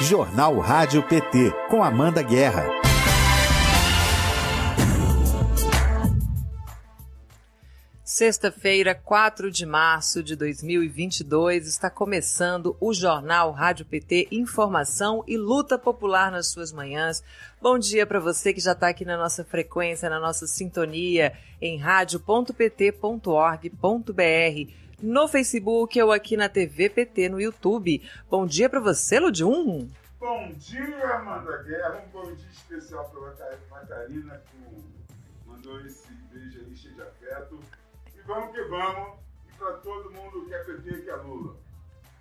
Jornal Rádio PT, com Amanda Guerra. Sexta-feira, 4 de março de 2022, está começando o Jornal Rádio PT Informação e Luta Popular nas suas manhãs. Bom dia para você que já está aqui na nossa frequência, na nossa sintonia em rádio.pt.org.br, no Facebook ou aqui na TV PT no YouTube. Bom dia para você, Ludium. Bom dia, Amanda Guerra. Um bom dia especial para a Karina, que mandou esse beijo aí cheio de afeto vamos que vamos. E para todo mundo que é PT, que é Lula.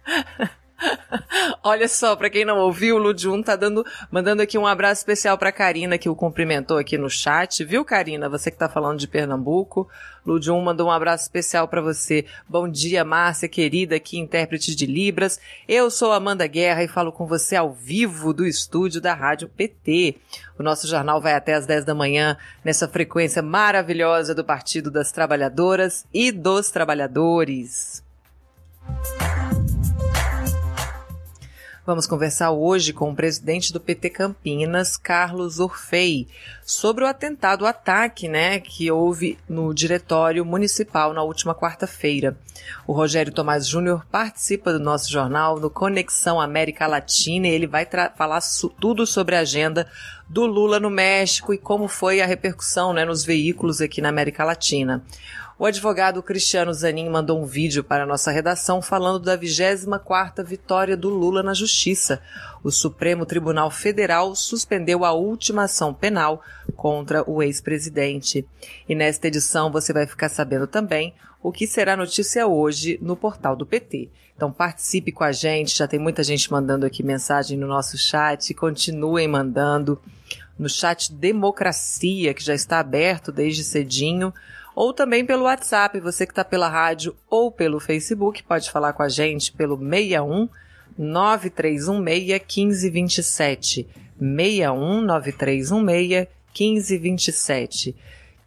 Olha só, para quem não ouviu, o Ludjun tá dando, mandando aqui um abraço especial para Karina que o cumprimentou aqui no chat, viu, Karina? Você que tá falando de Pernambuco. Ludjun mandou um abraço especial para você. Bom dia, Márcia, querida, aqui intérprete de Libras. Eu sou Amanda Guerra e falo com você ao vivo do estúdio da Rádio PT. O nosso jornal vai até às 10 da manhã nessa frequência maravilhosa do Partido das Trabalhadoras e dos Trabalhadores. Vamos conversar hoje com o presidente do PT Campinas, Carlos Orfei, sobre o atentado, o ataque, né, que houve no diretório municipal na última quarta-feira. O Rogério Tomás Júnior participa do nosso jornal no Conexão América Latina e ele vai falar tudo sobre a agenda do Lula no México e como foi a repercussão, né, nos veículos aqui na América Latina. O advogado Cristiano Zanin mandou um vídeo para a nossa redação falando da 24ª vitória do Lula na Justiça. O Supremo Tribunal Federal suspendeu a última ação penal contra o ex-presidente. E nesta edição você vai ficar sabendo também o que será notícia hoje no portal do PT. Então participe com a gente, já tem muita gente mandando aqui mensagem no nosso chat, continuem mandando no chat Democracia, que já está aberto desde cedinho ou também pelo WhatsApp. Você que está pela rádio ou pelo Facebook pode falar com a gente pelo 61 9316 1527. 61 9316 1527.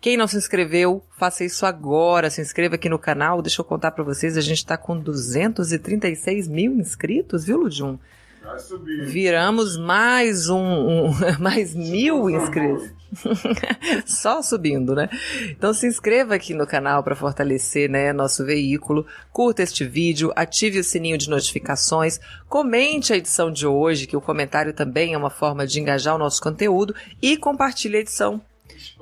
Quem não se inscreveu, faça isso agora. Se inscreva aqui no canal. Deixa eu contar para vocês, a gente está com 236 mil inscritos, viu, Ludjum? Viramos mais um, um mais mil inscritos. Só subindo, né? Então se inscreva aqui no canal para fortalecer, né, nosso veículo. Curta este vídeo, ative o sininho de notificações, comente a edição de hoje, que o comentário também é uma forma de engajar o nosso conteúdo e compartilhe a edição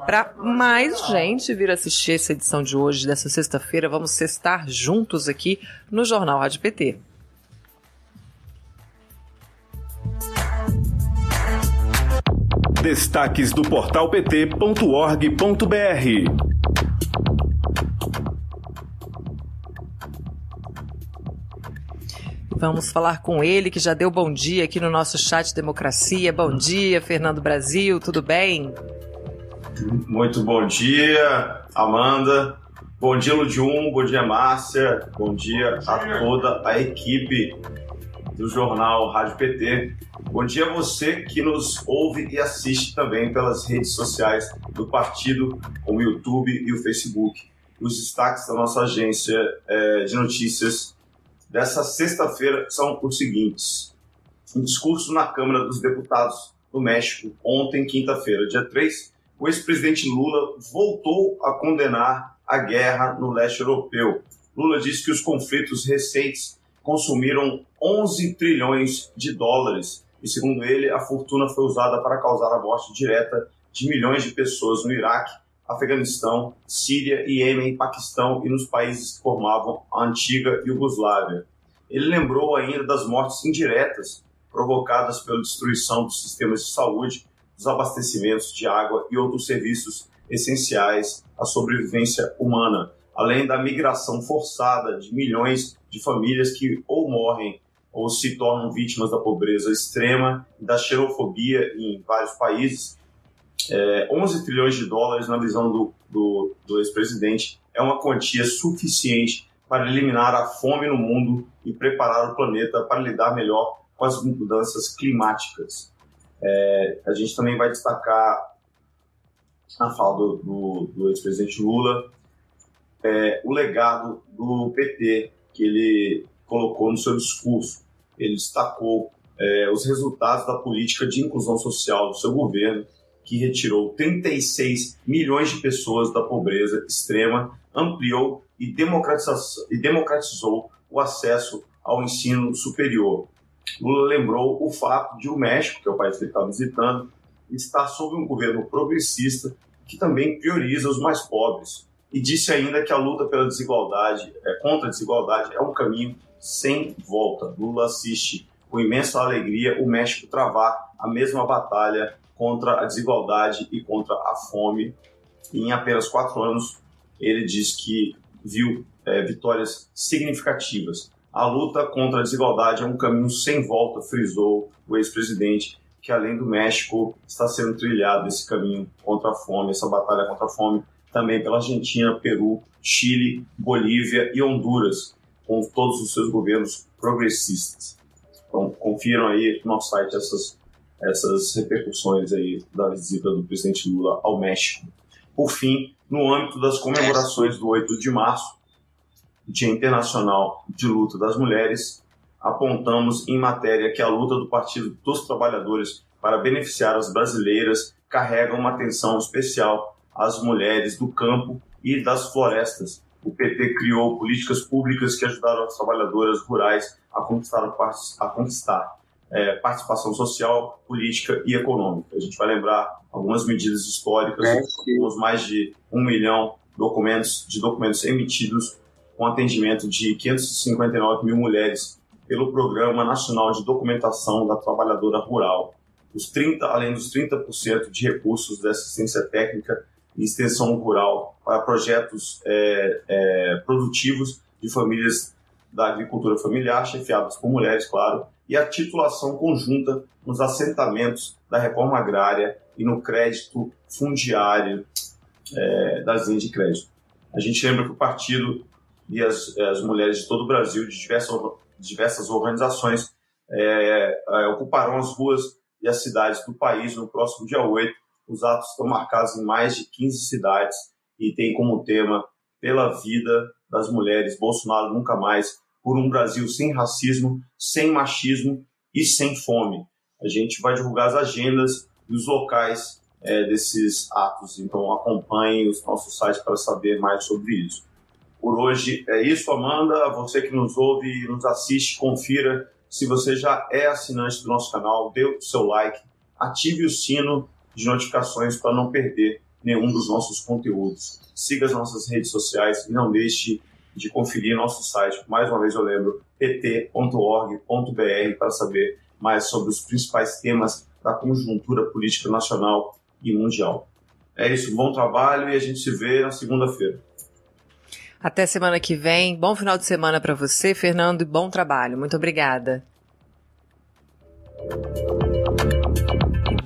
para mais gente vir assistir essa edição de hoje, dessa sexta-feira. Vamos estar juntos aqui no Jornal Rádio PT. Destaques do portal pt.org.br. Vamos falar com ele, que já deu bom dia aqui no nosso chat Democracia. Bom dia, Fernando Brasil, tudo bem? Muito bom dia, Amanda. Bom dia, Ludium. Bom dia, Márcia. Bom dia a toda a equipe do jornal Rádio PT. Bom dia a você que nos ouve e assiste também pelas redes sociais do partido, como o YouTube e o Facebook. Os destaques da nossa agência é, de notícias dessa sexta-feira são os seguintes. Um discurso na Câmara dos Deputados do México, ontem, quinta-feira, dia 3, o ex-presidente Lula voltou a condenar a guerra no leste europeu. Lula disse que os conflitos recentes consumiram 11 trilhões de dólares e, segundo ele, a fortuna foi usada para causar a morte direta de milhões de pessoas no Iraque, Afeganistão, Síria, Iêmen, Paquistão e nos países que formavam a antiga Iugoslávia. Ele lembrou ainda das mortes indiretas provocadas pela destruição dos sistemas de saúde, dos abastecimentos de água e outros serviços essenciais à sobrevivência humana, além da migração forçada de milhões de famílias que ou morrem ou se tornam vítimas da pobreza extrema e da xenofobia em vários países. É, 11 trilhões de dólares, na visão do, do, do ex-presidente, é uma quantia suficiente para eliminar a fome no mundo e preparar o planeta para lidar melhor com as mudanças climáticas. É, a gente também vai destacar a fala do, do, do ex-presidente Lula, é, o legado do PT que ele colocou no seu discurso ele destacou é, os resultados da política de inclusão social do seu governo, que retirou 36 milhões de pessoas da pobreza extrema, ampliou e e democratizou o acesso ao ensino superior. Lula lembrou o fato de o México, que é o país que ele está visitando, estar sob um governo progressista que também prioriza os mais pobres. E disse ainda que a luta pela desigualdade, é, contra a desigualdade, é um caminho sem volta. Lula assiste com imensa alegria o México travar a mesma batalha contra a desigualdade e contra a fome. E em apenas quatro anos, ele diz que viu é, vitórias significativas. A luta contra a desigualdade é um caminho sem volta, frisou o ex-presidente, que além do México está sendo trilhado esse caminho contra a fome, essa batalha contra a fome, também pela Argentina, Peru, Chile, Bolívia e Honduras, com todos os seus governos progressistas. Então, confiram aí no nosso site essas, essas repercussões aí da visita do presidente Lula ao México. Por fim, no âmbito das comemorações do 8 de março, Dia Internacional de Luta das Mulheres, apontamos em matéria que a luta do Partido dos Trabalhadores para beneficiar as brasileiras carrega uma atenção especial às mulheres do campo e das florestas. O PT criou políticas públicas que ajudaram as trabalhadoras rurais a conquistar, a conquistar é, participação social, política e econômica. A gente vai lembrar algumas medidas históricas, é, os mais de um milhão documentos, de documentos emitidos com atendimento de 559 mil mulheres pelo Programa Nacional de Documentação da Trabalhadora Rural. Os 30, além dos 30% de recursos de assistência técnica e extensão rural para projetos é, é, produtivos de famílias da agricultura familiar, chefiadas por mulheres, claro, e a titulação conjunta nos assentamentos da reforma agrária e no crédito fundiário é, das linhas de crédito. A gente lembra que o partido e as, as mulheres de todo o Brasil, de diversas, diversas organizações, é, é, ocuparão as ruas e as cidades do país no próximo dia 8. Os atos estão marcados em mais de 15 cidades e tem como tema Pela Vida das Mulheres, Bolsonaro Nunca Mais, por um Brasil sem racismo, sem machismo e sem fome. A gente vai divulgar as agendas e os locais é, desses atos, então acompanhe os nossos sites para saber mais sobre isso. Por hoje é isso, Amanda. Você que nos ouve e nos assiste, confira. Se você já é assinante do nosso canal, dê o seu like, ative o sino de notificações para não perder nenhum dos nossos conteúdos. Siga as nossas redes sociais e não deixe de conferir nosso site. Mais uma vez eu lembro, pt.org.br para saber mais sobre os principais temas da conjuntura política nacional e mundial. É isso, bom trabalho e a gente se vê na segunda-feira. Até semana que vem. Bom final de semana para você, Fernando, e bom trabalho. Muito obrigada.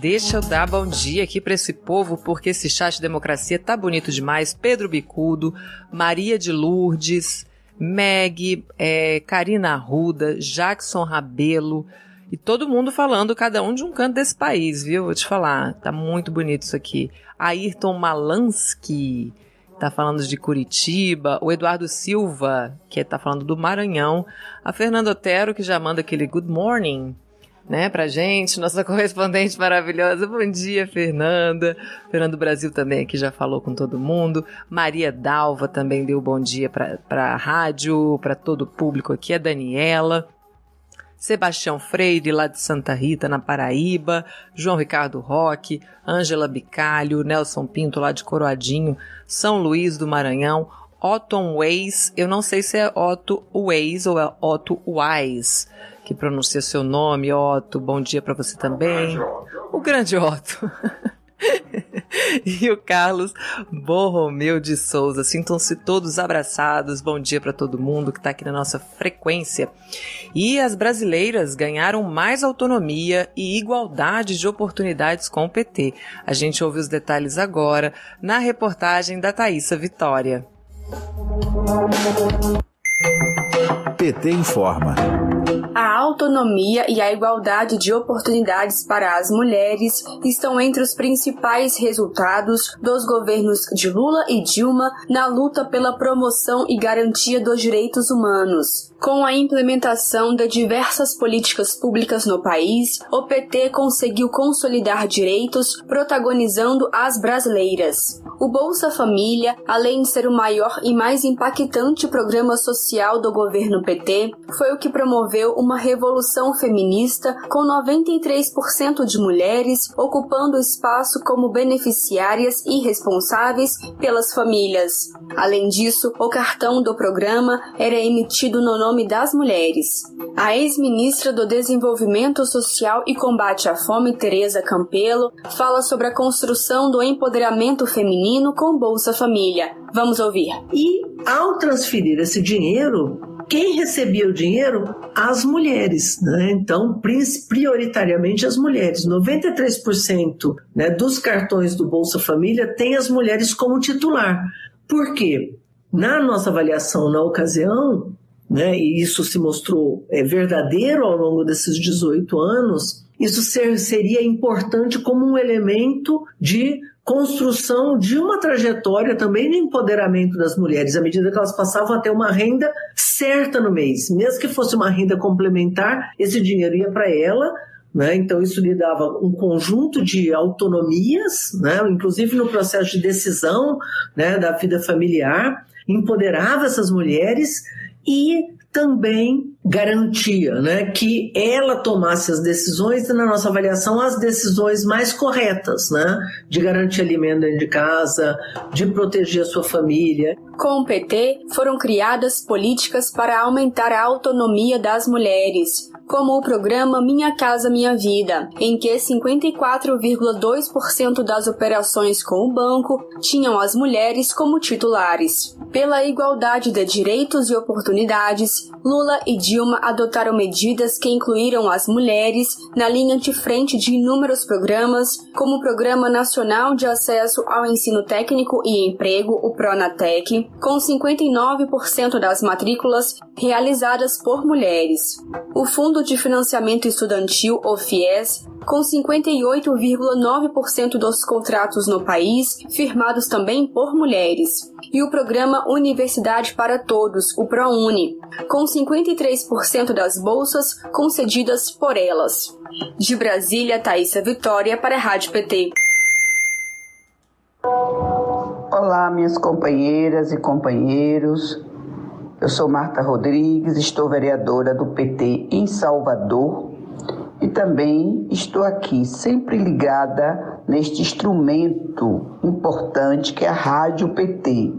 Deixa eu dar bom dia aqui para esse povo, porque esse chat de democracia tá bonito demais. Pedro Bicudo, Maria de Lourdes, Meg, é, Karina Arruda, Jackson Rabelo e todo mundo falando, cada um de um canto desse país, viu? Vou te falar, tá muito bonito isso aqui. Ayrton Malansky tá falando de Curitiba, o Eduardo Silva, que tá falando do Maranhão, a Fernanda Otero, que já manda aquele good morning né, pra gente, nossa correspondente maravilhosa. Bom dia, Fernanda. Fernando Brasil também aqui já falou com todo mundo. Maria Dalva também deu bom dia pra, pra rádio, para todo o público aqui. A Daniela. Sebastião Freire, lá de Santa Rita, na Paraíba, João Ricardo Roque, Ângela Bicalho, Nelson Pinto, lá de Coroadinho, São Luís do Maranhão, Otton Weiss, eu não sei se é Otto Weiss ou é Otto Wise, que pronuncia seu nome, Otto. Bom dia para você também. O grande Otto. e o Carlos Borromeu de Souza. Sintam-se todos abraçados. Bom dia para todo mundo que está aqui na nossa frequência. E as brasileiras ganharam mais autonomia e igualdade de oportunidades com o PT. A gente ouve os detalhes agora na reportagem da Thaisa Vitória. PT informa. A autonomia e a igualdade de oportunidades para as mulheres estão entre os principais resultados dos governos de Lula e Dilma na luta pela promoção e garantia dos direitos humanos. Com a implementação de diversas políticas públicas no país, o PT conseguiu consolidar direitos, protagonizando as brasileiras. O Bolsa Família, além de ser o maior e mais impactante programa social do governo PT, foi o que promoveu uma revolução feminista com 93% de mulheres ocupando espaço como beneficiárias e responsáveis pelas famílias. Além disso, o cartão do programa era emitido no nome das mulheres. A ex-ministra do Desenvolvimento Social e Combate à Fome, Tereza Campelo, fala sobre a construção do empoderamento feminino com Bolsa Família. Vamos ouvir. E ao transferir esse dinheiro, quem recebia o dinheiro? As mulheres, né? Então, prioritariamente as mulheres. 93% né, dos cartões do Bolsa Família tem as mulheres como titular. Por quê? Na nossa avaliação na ocasião, né, e isso se mostrou é, verdadeiro ao longo desses 18 anos, isso ser, seria importante como um elemento de construção de uma trajetória também de empoderamento das mulheres, à medida que elas passavam a ter uma renda certa no mês. Mesmo que fosse uma renda complementar, esse dinheiro ia para ela, né? Então, isso lhe dava um conjunto de autonomias, né? inclusive no processo de decisão né? da vida familiar, empoderava essas mulheres e também garantia né, que ela tomasse as decisões e, na nossa avaliação, as decisões mais corretas, né, de garantir alimento dentro de casa, de proteger a sua família. Com o PT, foram criadas políticas para aumentar a autonomia das mulheres, como o programa Minha Casa Minha Vida, em que 54,2% das operações com o banco tinham as mulheres como titulares. Pela igualdade de direitos e oportunidades, Lula e Dilma adotaram medidas que incluíram as mulheres na linha de frente de inúmeros programas, como o Programa Nacional de Acesso ao Ensino Técnico e Emprego, o Pronatec, com 59% das matrículas realizadas por mulheres. O Fundo de Financiamento Estudantil, o FIES, com 58,9% dos contratos no país firmados também por mulheres, e o programa Universidade para Todos, o ProUni, com 53% das bolsas concedidas por elas. De Brasília, Thaisa Vitória para a Rádio PT. Olá, minhas companheiras e companheiros. Eu sou Marta Rodrigues, estou vereadora do PT em Salvador e também estou aqui sempre ligada neste instrumento importante que é a Rádio PT.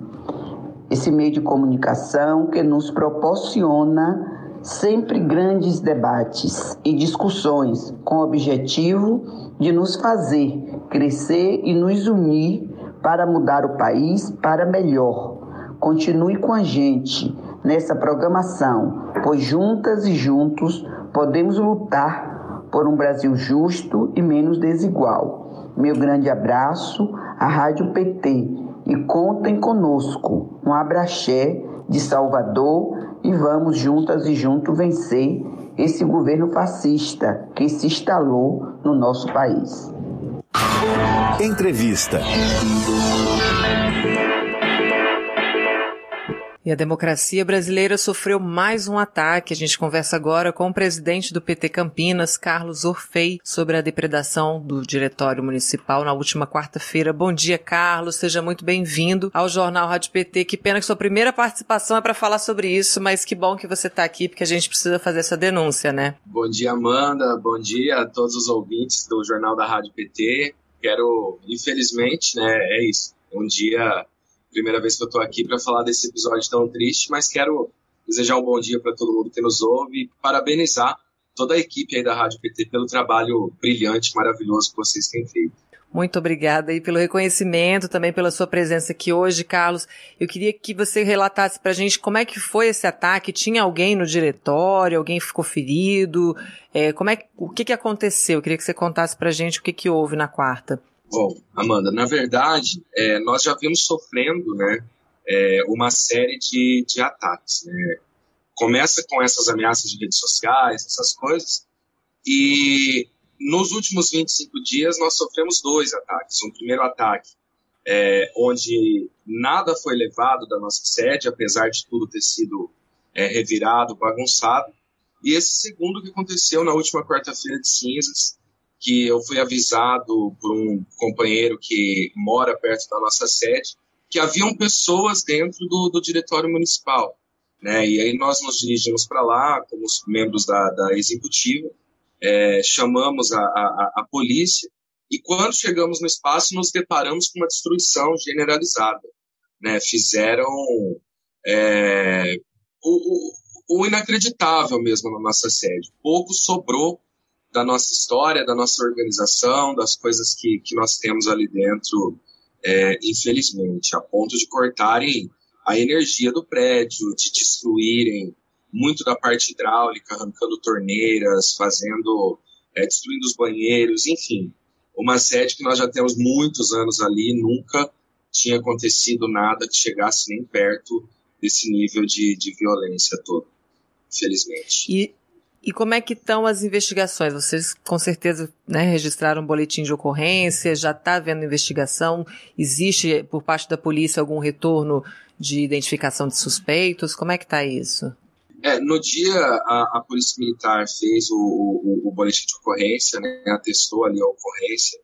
Esse meio de comunicação que nos proporciona sempre grandes debates e discussões com o objetivo de nos fazer crescer e nos unir para mudar o país para melhor. Continue com a gente nessa programação, pois juntas e juntos podemos lutar por um Brasil justo e menos desigual. Meu grande abraço à Rádio PT e contem conosco. Um abraxé de Salvador e vamos juntas e juntos vencer esse governo fascista que se instalou no nosso país. Entrevista. E a democracia brasileira sofreu mais um ataque. A gente conversa agora com o presidente do PT Campinas, Carlos Orfei, sobre a depredação do Diretório Municipal na última quarta-feira. Bom dia, Carlos. Seja muito bem-vindo ao Jornal Rádio PT. Que pena que sua primeira participação é para falar sobre isso, mas que bom que você está aqui, porque a gente precisa fazer essa denúncia, né? Bom dia, Amanda. Bom dia a todos os ouvintes do Jornal da Rádio PT. Quero, infelizmente, né, é isso. Um dia primeira vez que eu estou aqui para falar desse episódio tão triste, mas quero desejar um bom dia para todo mundo que nos ouve e parabenizar toda a equipe aí da Rádio PT pelo trabalho brilhante, maravilhoso que vocês têm feito. Muito obrigada aí pelo reconhecimento, também pela sua presença aqui hoje, Carlos. Eu queria que você relatasse para a gente como é que foi esse ataque. Tinha alguém no diretório? Alguém ficou ferido? É, como é, o que, que aconteceu? Eu queria que você contasse para a gente o que, que houve na quarta. Bom, Amanda, na verdade, é, nós já vimos sofrendo né, é, uma série de, de ataques. Né? começa com essas ameaças de redes sociais, essas coisas, e nos últimos 25 dias nós sofremos dois ataques. Um primeiro ataque, é, onde nada foi levado da nossa sede, apesar de tudo ter sido é, revirado, bagunçado. E esse segundo que aconteceu na última quarta-feira de cinzas, que eu fui avisado por um companheiro que mora perto da nossa sede, que haviam pessoas dentro do, do diretório municipal. Né? E aí nós nos dirigimos para lá, como os membros da, da executiva, é, chamamos a, a, a, polícia, e quando chegamos no espaço, nos deparamos com uma destruição generalizada. Né? Fizeram é, o, o, o inacreditável mesmo na nossa sede. Pouco sobrou da nossa história, da nossa organização, das coisas que, que nós temos ali dentro, é, infelizmente, a ponto de cortarem a energia do prédio, de destruírem muito da parte hidráulica, arrancando torneiras, fazendo, é, destruindo os banheiros, enfim. Uma sede que nós já temos muitos anos ali, nunca tinha acontecido nada que chegasse nem perto desse nível de, de violência todo, infelizmente. E, e como é que estão as investigações? Vocês com certeza né, registraram um boletim de ocorrência, já está havendo investigação? Existe por parte da polícia algum retorno de identificação de suspeitos? Como é que está isso? É, no dia a, a, Polícia Militar fez o, o, o, boletim de ocorrência, né, atestou ali a ocorrência,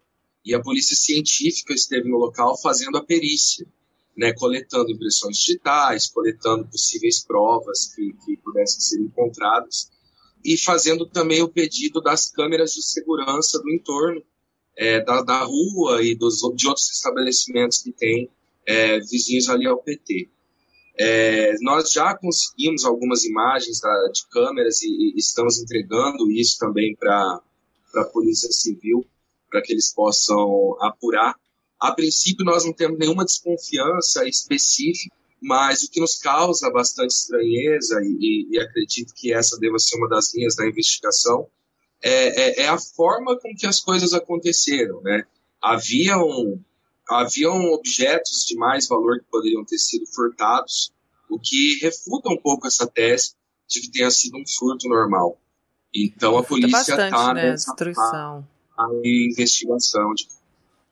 e a Polícia Científica esteve no local fazendo a perícia, né, coletando impressões digitais, coletando possíveis provas que, que pudessem ser encontradas e fazendo também o pedido das câmeras de segurança do entorno é, da, da, rua e dos, de outros estabelecimentos que tem é, vizinhos ali ao PT. É, nós já conseguimos algumas imagens da, de câmeras e, e, estamos entregando isso também para a Polícia Civil, para que eles possam apurar. A princípio, nós não temos nenhuma desconfiança específica mas o que nos causa bastante estranheza, e, e, acredito que essa deva ser uma das linhas da investigação, é, é, é, a forma com que as coisas aconteceram. Né? Haviam, haviam objetos de mais valor que poderiam ter sido furtados, o que refuta um pouco essa tese de que tenha sido um furto normal. Então a polícia está né? nessa destruição. A investigação de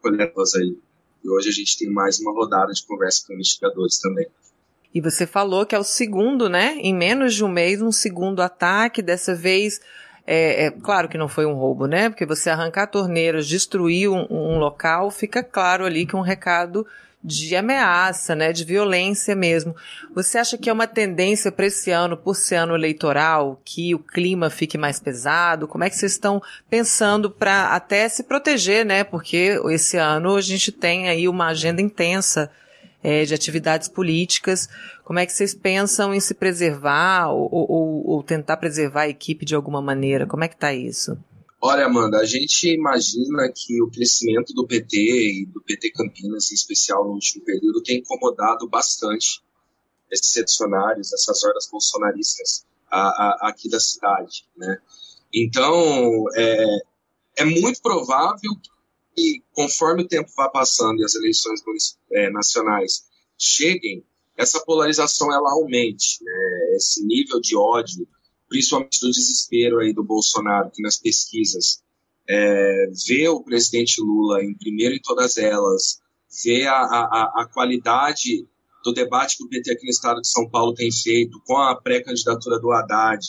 coletas aí. E hoje a gente tem mais uma rodada de conversa com investigadores também. E você falou que é o segundo, né? Em menos de um mês, um segundo ataque. Dessa vez, é, é claro que não foi um roubo, né? Porque você arrancar torneiras, destruir um, um local, fica claro ali que um recado de ameaça, né, de violência mesmo. Você acha que é uma tendência para esse ano, por ser ano eleitoral, que o clima fique mais pesado? Como é que vocês estão pensando para até se proteger, né? Porque esse ano a gente tem aí uma agenda intensa é, de atividades políticas. Como é que vocês pensam em se preservar ou, ou, ou tentar preservar a equipe de alguma maneira? Como é que está isso? Olha, Amanda, a gente imagina que o crescimento do PT e do PT Campinas, em especial no último período, tem incomodado bastante esses reducionários, essas hordas bolsonaristas a, a, aqui da cidade, né? Então, é, é muito provável que, conforme o tempo vá passando e as eleições é, nacionais cheguem, essa polarização ela aumente, né? esse nível de ódio principalmente do desespero aí do Bolsonaro, que nas pesquisas é, vê o presidente Lula em primeiro em todas elas, vê a, a, a qualidade do debate que o PT aqui no estado de São Paulo tem feito com a pré-candidatura do Haddad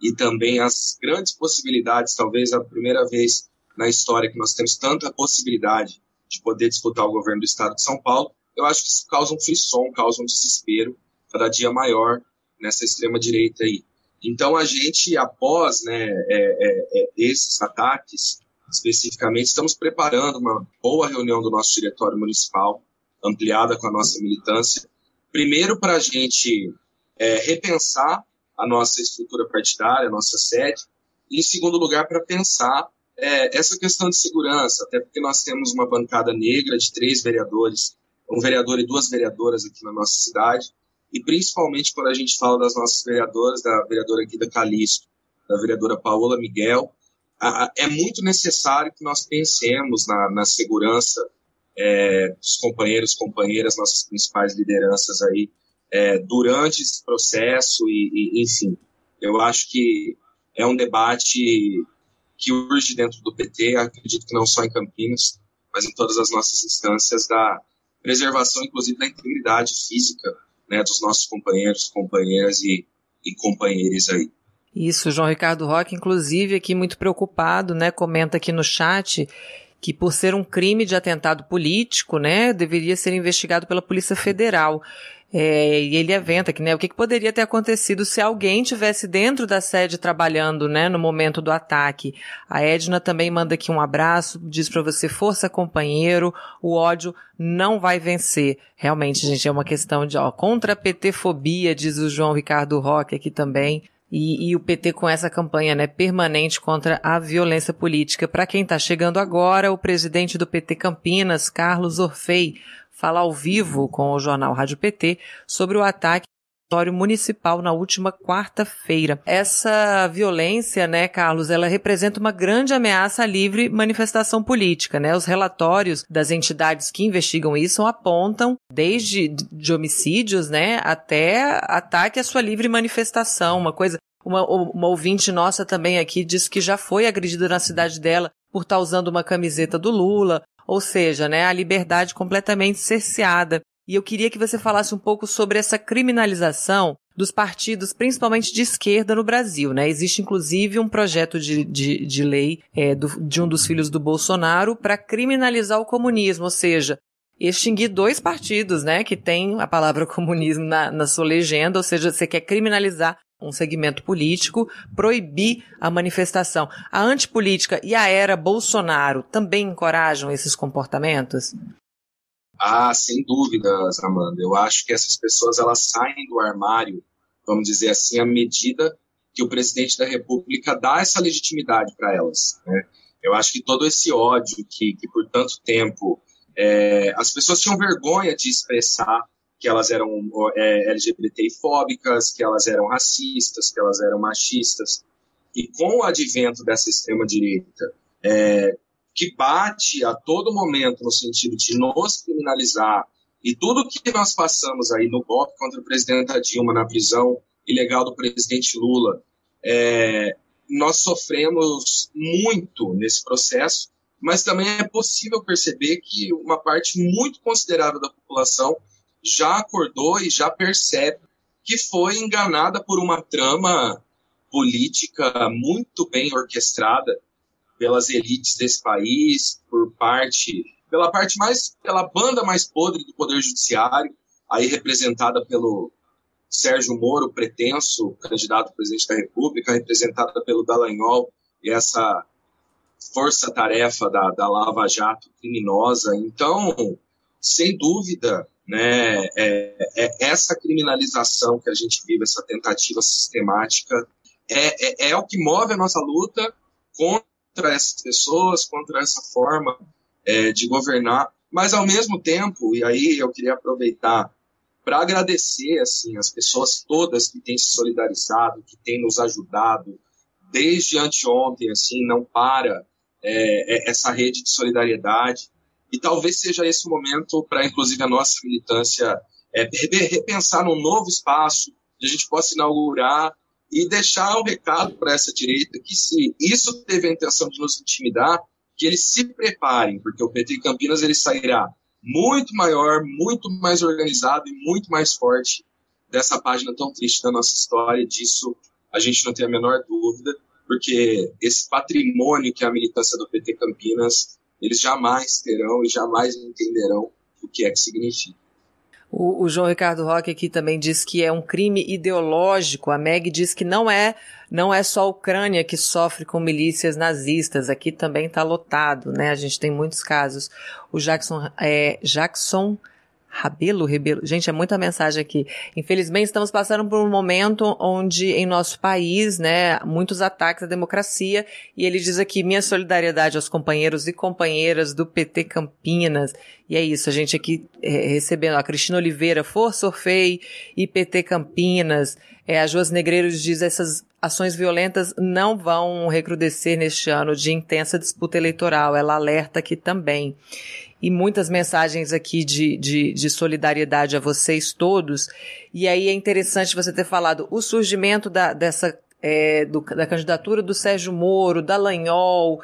e também as grandes possibilidades, talvez a primeira vez na história que nós temos tanta possibilidade de poder disputar o governo do estado de São Paulo, eu acho que isso causa um frisson, causa um desespero cada dia maior nessa extrema direita aí. Então, a gente, após né, é, é, é, esses ataques, especificamente, estamos preparando uma boa reunião do nosso diretório municipal, ampliada com a nossa militância. Primeiro, para a gente é, repensar a nossa estrutura partidária, a nossa sede, e, em segundo lugar, para pensar é, essa questão de segurança, até porque nós temos uma bancada negra de três vereadores, um vereador e duas vereadoras aqui na nossa cidade, e principalmente quando a gente fala das nossas vereadoras, da vereadora Guida Calixto, da vereadora Paola Miguel, é muito necessário que nós pensemos na, na segurança é, dos companheiros, companheiras, nossas principais lideranças aí é, durante esse processo e, e, enfim, eu acho que é um debate que urge dentro do PT, acredito que não só em Campinas, mas em todas as nossas instâncias da preservação, inclusive, da integridade física né, dos nossos companheiros, companheiras e, e companheiros aí. Isso, João Ricardo Roque, inclusive, aqui muito preocupado, né? Comenta aqui no chat que por ser um crime de atentado político, né, deveria ser investigado pela Polícia Federal. É, e ele aventa que, né, o que, que, poderia ter acontecido se alguém tivesse dentro da sede trabalhando, né, no momento do ataque. A Edna também manda aqui um abraço, diz para você, força companheiro, o ódio não vai vencer. Realmente, gente, é uma questão de, ó, contra a PT-fobia, diz o João Ricardo Roque aqui também. E, e, o PT com essa campanha né, permanente contra a violência política. Para quem está chegando agora, o presidente do PT Campinas, Carlos Orfei, fala ao vivo com o jornal Rádio PT sobre o ataque território municipal na última quarta-feira. Essa violência, né, Carlos, ela representa uma grande ameaça à livre manifestação política, né? Os relatórios das entidades que investigam isso apontam desde de homicídios, né, até ataque à sua livre manifestação, uma coisa uma, uma ouvinte nossa também aqui disse que já foi agredida na cidade dela por estar usando uma camiseta do Lula, ou seja, né, a liberdade completamente cerceada. E eu queria que você falasse um pouco sobre essa criminalização dos partidos, principalmente de esquerda no Brasil, né? Existe inclusive um projeto de, de, de lei é, do, de um dos filhos do Bolsonaro para criminalizar o comunismo, ou seja, extinguir dois partidos, né, que tem a palavra comunismo na, na sua legenda, ou seja, você quer criminalizar um segmento político, proibir a manifestação. A antipolítica e a era Bolsonaro também encorajam esses comportamentos? Ah, sem dúvidas, Amanda. Eu acho que essas pessoas elas saem do armário, vamos dizer assim, à medida que o presidente da República dá essa legitimidade para elas. Né? Eu acho que todo esse ódio que, que por tanto tempo é, as pessoas tinham vergonha de expressar que elas eram é, LGBTI-fóbicas, que elas eram racistas, que elas eram machistas. E com o advento dessa extrema-direita, é, que bate a todo momento no sentido de nos criminalizar, e tudo que nós passamos aí no golpe contra o presidente Dilma, na prisão ilegal do presidente Lula, é, nós sofremos muito nesse processo, mas também é possível perceber que uma parte muito considerável da população já acordou e já percebe que foi enganada por uma trama política muito bem orquestrada pelas elites desse país, por parte, pela parte mais, pela banda mais podre do poder judiciário, aí representada pelo Sérgio Moro, pretenso candidato a presidente da República, representada pelo Dallagnol e essa força-tarefa da, da Lava Jato criminosa. Então, sem dúvida, né, é, é essa criminalização que a gente vive, essa tentativa sistemática, é, é, é, o que move a nossa luta contra essas pessoas, contra essa forma é, de governar. Mas, ao mesmo tempo, e aí eu queria aproveitar para agradecer assim as pessoas todas que têm se solidarizado, que têm nos ajudado desde anteontem, assim, não para é, é essa rede de solidariedade. E talvez seja esse momento para, inclusive, a nossa militância é, repensar num novo espaço, que a gente possa inaugurar e deixar um recado para essa direita que, se isso teve a intenção de nos intimidar, que eles se preparem, porque o PT Campinas ele sairá muito maior, muito mais organizado e muito mais forte dessa página tão triste da nossa história. Disso a gente não tem a menor dúvida, porque esse patrimônio que é a militância do PT Campinas eles jamais terão e jamais entenderão o que é que significa. O, o, João Ricardo Roque aqui também diz que é um crime ideológico. A Meg diz que não é, não é só a Ucrânia que sofre com milícias nazistas. Aqui também está lotado, né? A gente tem muitos casos. O Jackson, é, Jackson Rabelo, Rebelo. Gente, é muita mensagem aqui. Infelizmente, estamos passando por um momento onde, em nosso país, né, muitos ataques à democracia. E ele diz aqui, minha solidariedade aos companheiros e companheiras do PT Campinas. E é isso, a gente aqui é, recebendo a Cristina Oliveira, Força Orfei e PT Campinas. É, a Joas Negreiros diz essas ações violentas não vão recrudescer neste ano de intensa disputa eleitoral. Ela alerta aqui também. E muitas mensagens aqui de, de, de, solidariedade a vocês todos. E aí é interessante você ter falado o surgimento da, dessa é, do, da candidatura do Sérgio Moro, da Lanhol,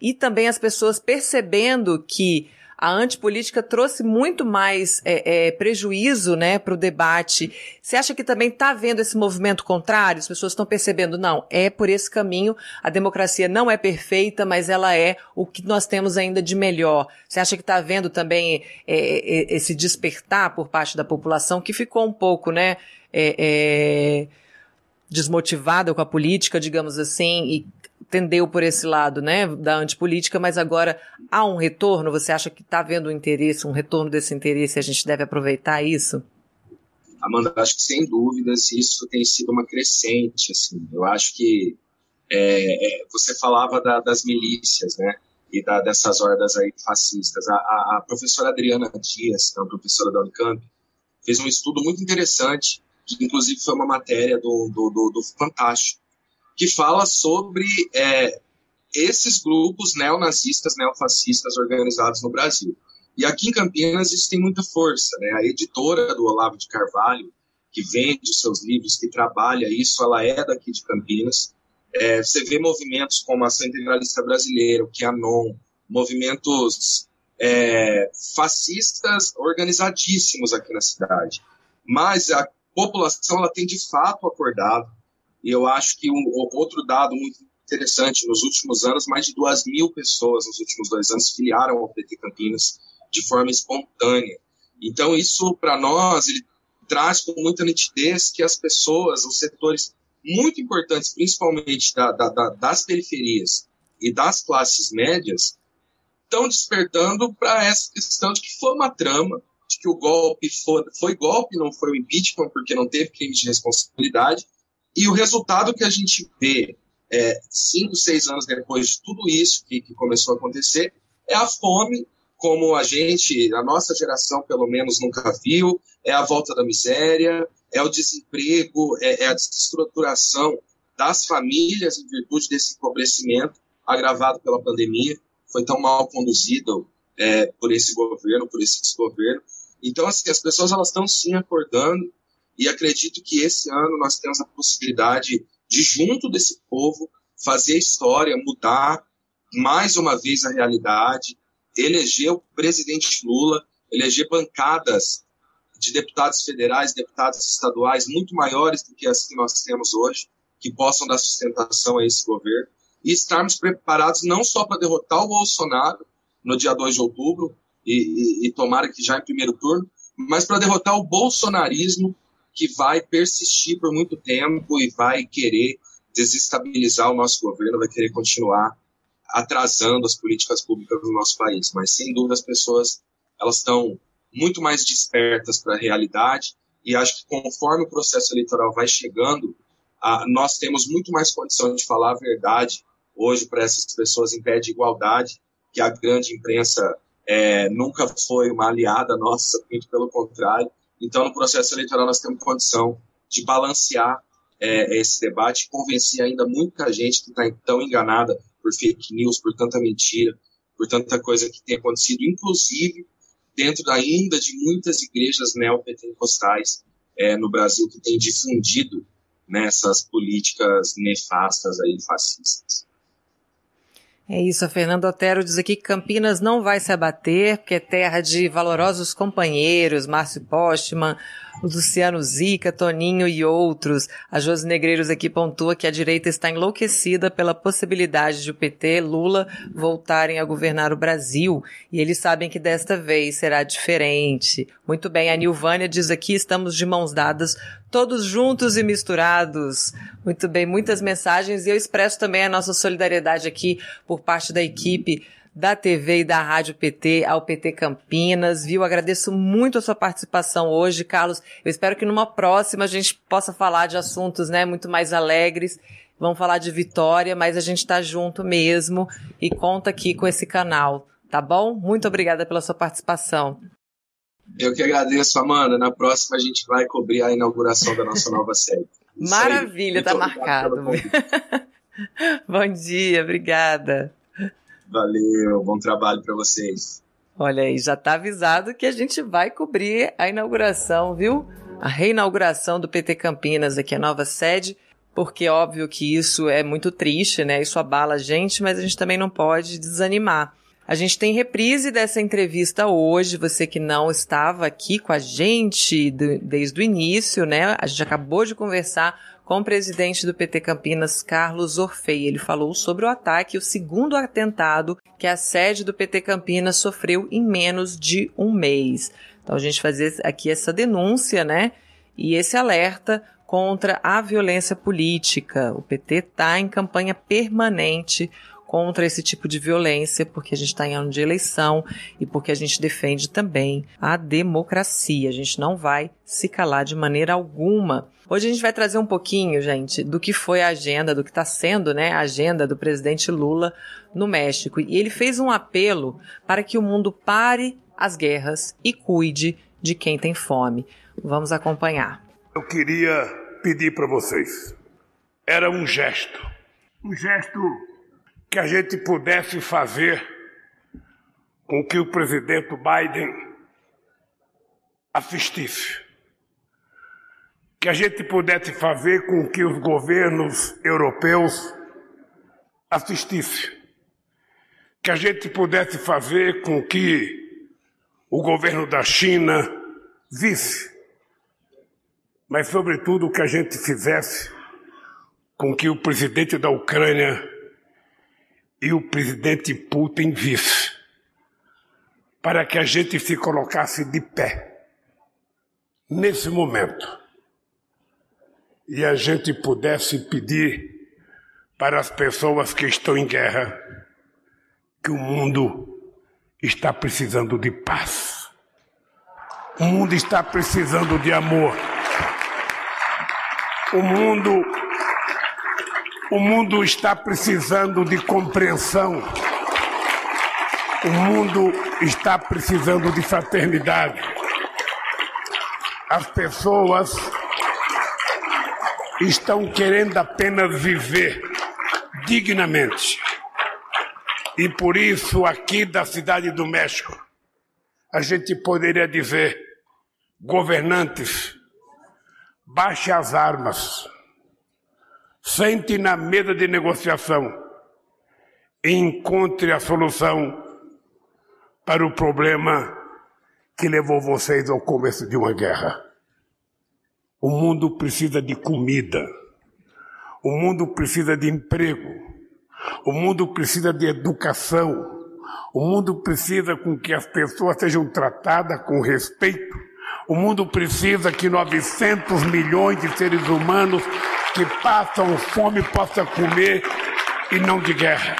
e também as pessoas percebendo que a antipolítica trouxe muito mais é, é, prejuízo né, para o debate. Você acha que também está havendo esse movimento contrário? As pessoas estão percebendo, não, é por esse caminho, a democracia não é perfeita, mas ela é o que nós temos ainda de melhor. Você acha que está havendo também é, é, esse despertar por parte da população que ficou um pouco, né? É, é, desmotivada com a política, digamos assim, e tendeu por esse lado, né, da antipolítica, mas agora há um retorno? Você acha que está havendo um interesse, um retorno desse interesse a gente deve aproveitar isso? Amanda, acho que sem dúvidas isso tem sido uma crescente, assim. Eu acho que é, é, você falava da, das milícias, né, e da, dessas hordas aí fascistas. A, a, a professora Adriana Dias, que é uma professora da Unicamp, fez um estudo muito interessante que inclusive foi uma matéria do, do, do, do Fantástico, que fala sobre é, esses grupos neonazistas, neofascistas organizados no Brasil. E aqui em Campinas isso tem muita força. Né? A editora do Olavo de Carvalho, que vende os seus livros, que trabalha isso, ela é daqui de Campinas. É, você vê movimentos como a Ação Integralista Brasileira, o QAnon, movimentos é, fascistas organizadíssimos aqui na cidade. Mas a população ela tem de fato acordado. E eu acho que um, outro dado muito interessante, nos últimos anos, mais de duas mil pessoas nos últimos dois anos filiaram ao PT Campinas de forma espontânea. Então, isso para nós ele traz com muita nitidez que as pessoas, os setores muito importantes, principalmente da, da, da, das periferias e das classes médias, estão despertando para essa questão de que foi uma trama, de que o golpe foi, foi golpe, não foi o impeachment, porque não teve crime de responsabilidade. E o resultado que a gente vê é, cinco, seis anos depois de tudo isso que, que começou a acontecer é a fome, como a gente, a nossa geração pelo menos nunca viu, é a volta da miséria, é o desemprego, é, é a desestruturação das famílias em virtude desse empobrecimento agravado pela pandemia, foi tão mal conduzido é, por esse governo, por esse desgoverno. Então, assim, as pessoas elas estão sim acordando e acredito que esse ano nós temos a possibilidade de, junto desse povo, fazer história, mudar mais uma vez a realidade, eleger o presidente Lula, eleger bancadas de deputados federais, deputados estaduais muito maiores do que as que nós temos hoje, que possam dar sustentação a esse governo, e estarmos preparados não só para derrotar o Bolsonaro no dia 2 de outubro, e, e, e tomara que já em primeiro turno, mas para derrotar o bolsonarismo que vai persistir por muito tempo e vai querer desestabilizar o nosso governo, vai querer continuar atrasando as políticas públicas do nosso país. Mas sem dúvida as pessoas elas estão muito mais despertas para a realidade e acho que conforme o processo eleitoral vai chegando, nós temos muito mais condição de falar a verdade hoje para essas pessoas em pé de igualdade que a grande imprensa é, nunca foi uma aliada nossa, muito pelo contrário. Então, no processo eleitoral, nós temos condição de balancear é, esse debate convencer ainda muita gente que está tão enganada por fake news, por tanta mentira, por tanta coisa que tem acontecido, inclusive dentro ainda de muitas igrejas neopentecostais é, no Brasil que têm difundido nessas políticas nefastas aí fascistas. É isso, a Fernanda Otero diz aqui que Campinas não vai se abater, porque é terra de valorosos companheiros, Márcio Postman, Luciano Zica, Toninho e outros. A Josi Negreiros aqui pontua que a direita está enlouquecida pela possibilidade de o PT, Lula, voltarem a governar o Brasil. E eles sabem que desta vez será diferente. Muito bem, a Nilvânia diz aqui, estamos de mãos dadas, todos juntos e misturados. Muito bem, muitas mensagens e eu expresso também a nossa solidariedade aqui por parte da equipe da TV e da Rádio PT ao PT Campinas, viu? Agradeço muito a sua participação hoje, Carlos. Eu espero que numa próxima a gente possa falar de assuntos, né, muito mais alegres. Vamos falar de vitória, mas a gente está junto mesmo e conta aqui com esse canal, tá bom? Muito obrigada pela sua participação. Eu que agradeço, Amanda. Na próxima a gente vai cobrir a inauguração da nossa nova série. Isso Maravilha, aí. tá marcado. bom dia, obrigada. Valeu, bom trabalho para vocês. Olha aí, já está avisado que a gente vai cobrir a inauguração, viu? A reinauguração do PT Campinas aqui, a nova sede, porque óbvio que isso é muito triste, né? Isso abala a gente, mas a gente também não pode desanimar. A gente tem reprise dessa entrevista hoje. Você que não estava aqui com a gente desde o início, né? A gente acabou de conversar com o presidente do PT Campinas, Carlos Orfei. Ele falou sobre o ataque, o segundo atentado que a sede do PT Campinas sofreu em menos de um mês. Então a gente fazer aqui essa denúncia, né? E esse alerta contra a violência política. O PT está em campanha permanente contra esse tipo de violência, porque a gente está em ano de eleição e porque a gente defende também a democracia. A gente não vai se calar de maneira alguma. Hoje a gente vai trazer um pouquinho, gente, do que foi a agenda, do que está sendo né, a agenda do presidente Lula no México. E ele fez um apelo para que o mundo pare as guerras e cuide de quem tem fome. Vamos acompanhar. Eu queria pedir para vocês. Era um gesto. Um gesto que a gente pudesse fazer com que o presidente Biden assistisse. Que a gente pudesse fazer com que os governos europeus assistissem. Que a gente pudesse fazer com que o governo da China visse. Mas, sobretudo, que a gente fizesse com que o presidente da Ucrânia e o presidente Putin vice, para que a gente se colocasse de pé nesse momento e a gente pudesse pedir para as pessoas que estão em guerra que o mundo está precisando de paz. O mundo está precisando de amor. O mundo o mundo está precisando de compreensão. O mundo está precisando de fraternidade. As pessoas estão querendo apenas viver dignamente. E por isso, aqui da Cidade do México, a gente poderia dizer: governantes, baixe as armas Sente na mesa de negociação e encontre a solução para o problema que levou vocês ao começo de uma guerra. O mundo precisa de comida. O mundo precisa de emprego. O mundo precisa de educação. O mundo precisa com que as pessoas sejam tratadas com respeito. O mundo precisa que 900 milhões de seres humanos que passam fome possa comer e não de guerra.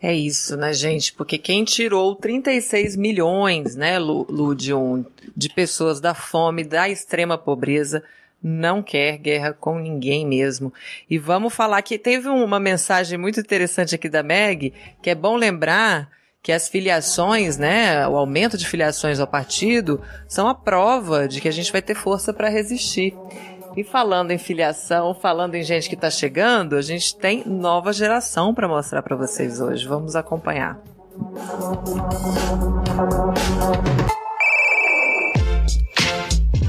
É isso, né, gente? Porque quem tirou 36 milhões, né, Ludium, de pessoas da fome, da extrema pobreza, não quer guerra com ninguém mesmo. E vamos falar que teve uma mensagem muito interessante aqui da Meg, que é bom lembrar que as filiações, né, o aumento de filiações ao partido, são a prova de que a gente vai ter força para resistir. E falando em filiação, falando em gente que está chegando, a gente tem nova geração para mostrar para vocês hoje. Vamos acompanhar.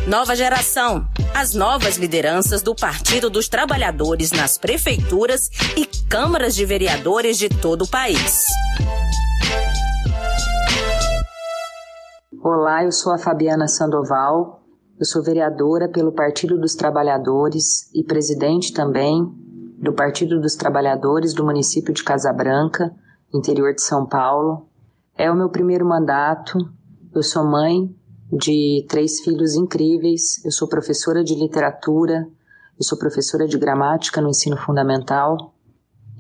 Nova geração. As novas lideranças do Partido dos Trabalhadores nas prefeituras e câmaras de vereadores de todo o país. Olá, eu sou a Fabiana Sandoval, eu sou vereadora pelo Partido dos Trabalhadores e presidente também do Partido dos Trabalhadores do município de Casabranca, interior de São Paulo. É o meu primeiro mandato, eu sou mãe de três filhos incríveis, eu sou professora de literatura, eu sou professora de gramática no ensino fundamental.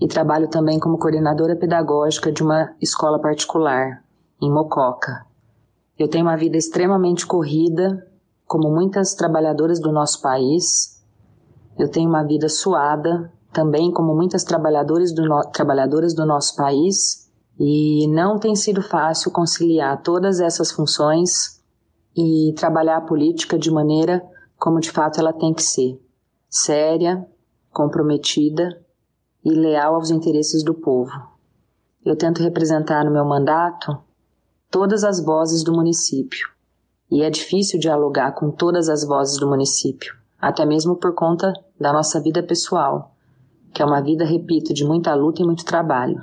E trabalho também como coordenadora pedagógica de uma escola particular em Mococa. Eu tenho uma vida extremamente corrida, como muitas trabalhadoras do nosso país. Eu tenho uma vida suada, também como muitas trabalhadoras do, no... trabalhadoras do nosso país. E não tem sido fácil conciliar todas essas funções e trabalhar a política de maneira como de fato ela tem que ser: séria, comprometida e leal aos interesses do povo. Eu tento representar no meu mandato todas as vozes do município. E é difícil dialogar com todas as vozes do município, até mesmo por conta da nossa vida pessoal, que é uma vida, repito, de muita luta e muito trabalho.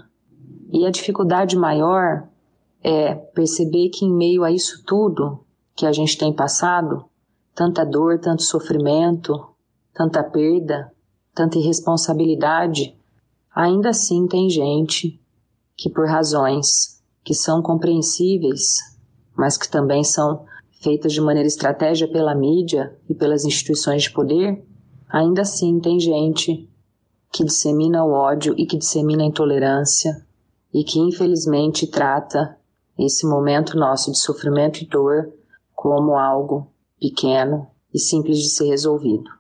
E a dificuldade maior é perceber que, em meio a isso tudo que a gente tem passado, tanta dor, tanto sofrimento, tanta perda, tanta irresponsabilidade, ainda assim tem gente que, por razões que são compreensíveis, mas que também são feitas de maneira estratégia pela mídia e pelas instituições de poder, ainda assim tem gente que dissemina o ódio e que dissemina a intolerância e que infelizmente trata esse momento nosso de sofrimento e dor como algo pequeno e simples de ser resolvido.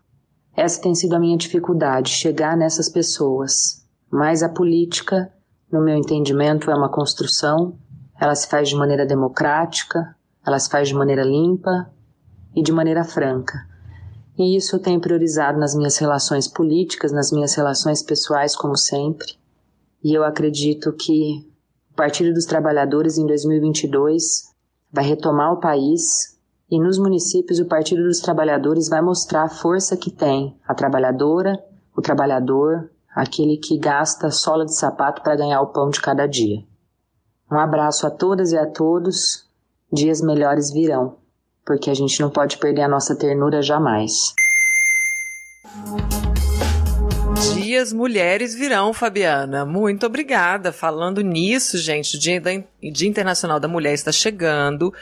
Essa tem sido a minha dificuldade, chegar nessas pessoas. Mas a política, no meu entendimento, é uma construção, ela se faz de maneira democrática, ela se faz de maneira limpa e de maneira franca. E isso eu tenho priorizado nas minhas relações políticas, nas minhas relações pessoais, como sempre. E eu acredito que o Partido dos Trabalhadores em 2022 vai retomar o país e nos municípios o Partido dos Trabalhadores vai mostrar a força que tem a trabalhadora, o trabalhador, aquele que gasta sola de sapato para ganhar o pão de cada dia. Um abraço a todas e a todos. Dias melhores virão, porque a gente não pode perder a nossa ternura jamais. Dias mulheres virão, Fabiana. Muito obrigada. Falando nisso, gente, o Dia, da, Dia Internacional da Mulher está chegando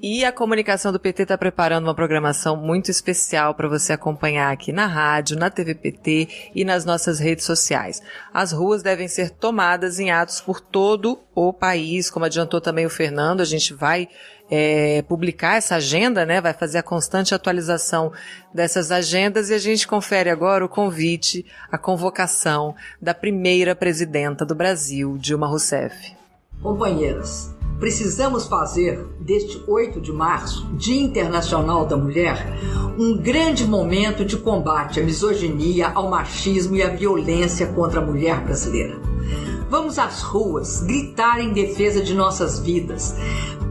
e a comunicação do PT está preparando uma programação muito especial para você acompanhar aqui na rádio, na TV PT e nas nossas redes sociais. As ruas devem ser tomadas em atos por todo o país, como adiantou também o Fernando. A gente vai é, publicar essa agenda, né? Vai fazer a constante atualização dessas agendas e a gente confere agora o convite, a convocação da primeira presidenta do Brasil, Dilma Rousseff. Companheiras, precisamos fazer deste 8 de março, Dia Internacional da Mulher, um grande momento de combate à misoginia, ao machismo e à violência contra a mulher brasileira. Vamos às ruas gritar em defesa de nossas vidas,